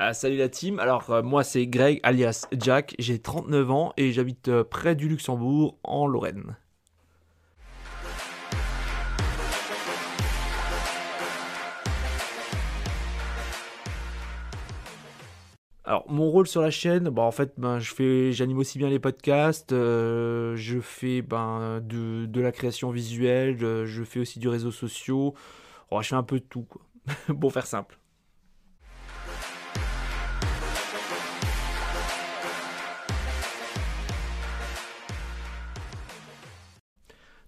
Ah, salut la team, alors euh, moi c'est Greg alias Jack, j'ai 39 ans et j'habite euh, près du Luxembourg en Lorraine. Alors mon rôle sur la chaîne, bah, en fait ben, je fais, j'anime aussi bien les podcasts, euh, je fais ben, de, de la création visuelle, je, fais aussi du réseau social, oh, je fais un peu de tout quoi, pour faire simple.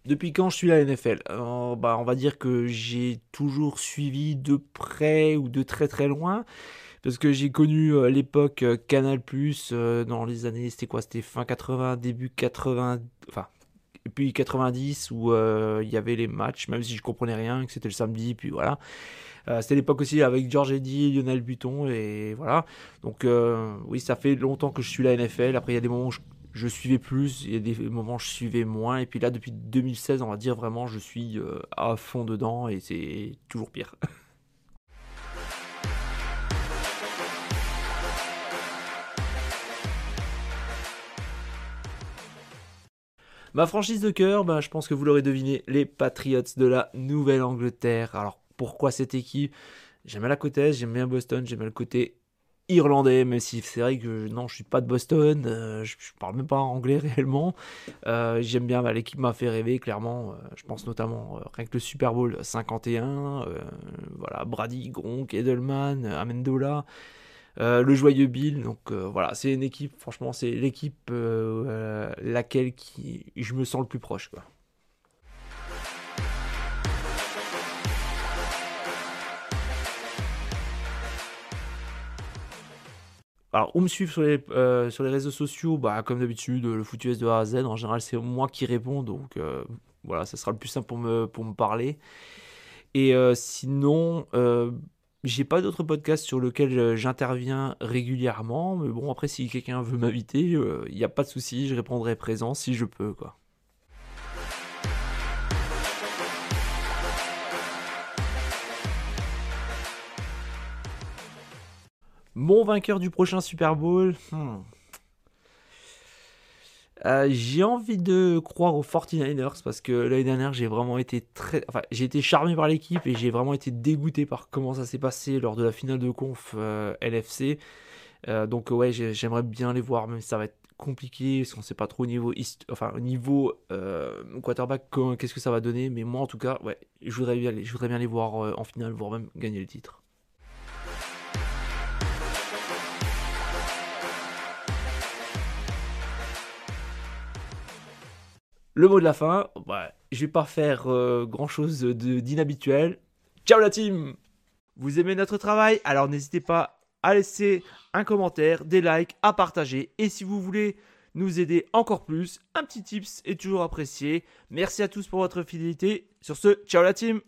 Depuis quand je suis à la NFL euh, bah, On va dire que j'ai toujours suivi de près ou de très très loin. Parce que j'ai connu euh, l'époque euh, Canal Plus dans les années, c'était quoi? C'était fin 80, début 80, enfin, et puis 90 où il y avait les matchs, même si je comprenais rien, que c'était le samedi, puis voilà. c'était l'époque aussi avec George Eddy, Lionel Button, et voilà. Donc oui, ça fait longtemps que je suis à la NFL. Après, il y a des moments où je je suivais plus, il y a des moments je suivais moins, et puis là depuis 2016 on va dire vraiment je suis euh, à fond dedans et c'est toujours pire. Ma franchise de cœur, bah, je pense que vous l'aurez deviné, les Patriots de la Nouvelle-Angleterre. Alors pourquoi cette équipe? J'aime bien la est, j'aime bien Boston, j'aime bien le côté irlandais, même si c'est vrai que non, je suis pas de Boston, euh, je, parle même pas anglais réellement. Euh, j'aime bien, bah, l'équipe m'a fait rêver, clairement. Euh, je pense notamment rien que le Super Bowl 51, voilà, Brady, Gronk, Edelman, Amendola. le joyeux Bill, donc voilà, c'est une équipe, franchement, c'est l'équipe laquelle qui, je me sens le plus proche. Alors, où me suivre sur les, euh, sur les réseaux sociaux bah, Comme d'habitude, le foutu de A à Z. En général, c'est moi qui réponds. Donc, euh, voilà, ça sera le plus simple pour me, pour me parler. Et euh, sinon, j'ai pas d'autres podcasts sur lesquels j'interviens régulièrement. Mais bon, après, si quelqu'un veut m'inviter, il n'y a pas de souci. Je répondrai présent si je peux, quoi. Mon vainqueur du prochain Super Bowl. Hmm. Euh, j'ai envie de croire aux 49ers parce que l'année dernière j'ai vraiment été très, enfin j'ai été charmé par l'équipe et j'ai vraiment été dégoûté par comment ça s'est passé lors de la finale de conf euh, LFC. Euh, donc ouais j'aimerais bien les voir même si ça va être compliqué parce qu'on sait pas trop au niveau, au niveau quarterback qu'est-ce que ça va donner. Mais moi en tout cas ouais je voudrais bien, je voudrais bien les voir en finale voire même gagner le titre. Le mot de la fin, bah, je vais pas faire euh, grand chose d'inhabituel. Ciao la team Vous aimez notre travail? Alors n'hésitez pas à laisser un commentaire, des likes, à partager. Et si vous voulez nous aider encore plus, un petit tips est toujours apprécié. Merci à tous pour votre fidélité. Sur ce, ciao la team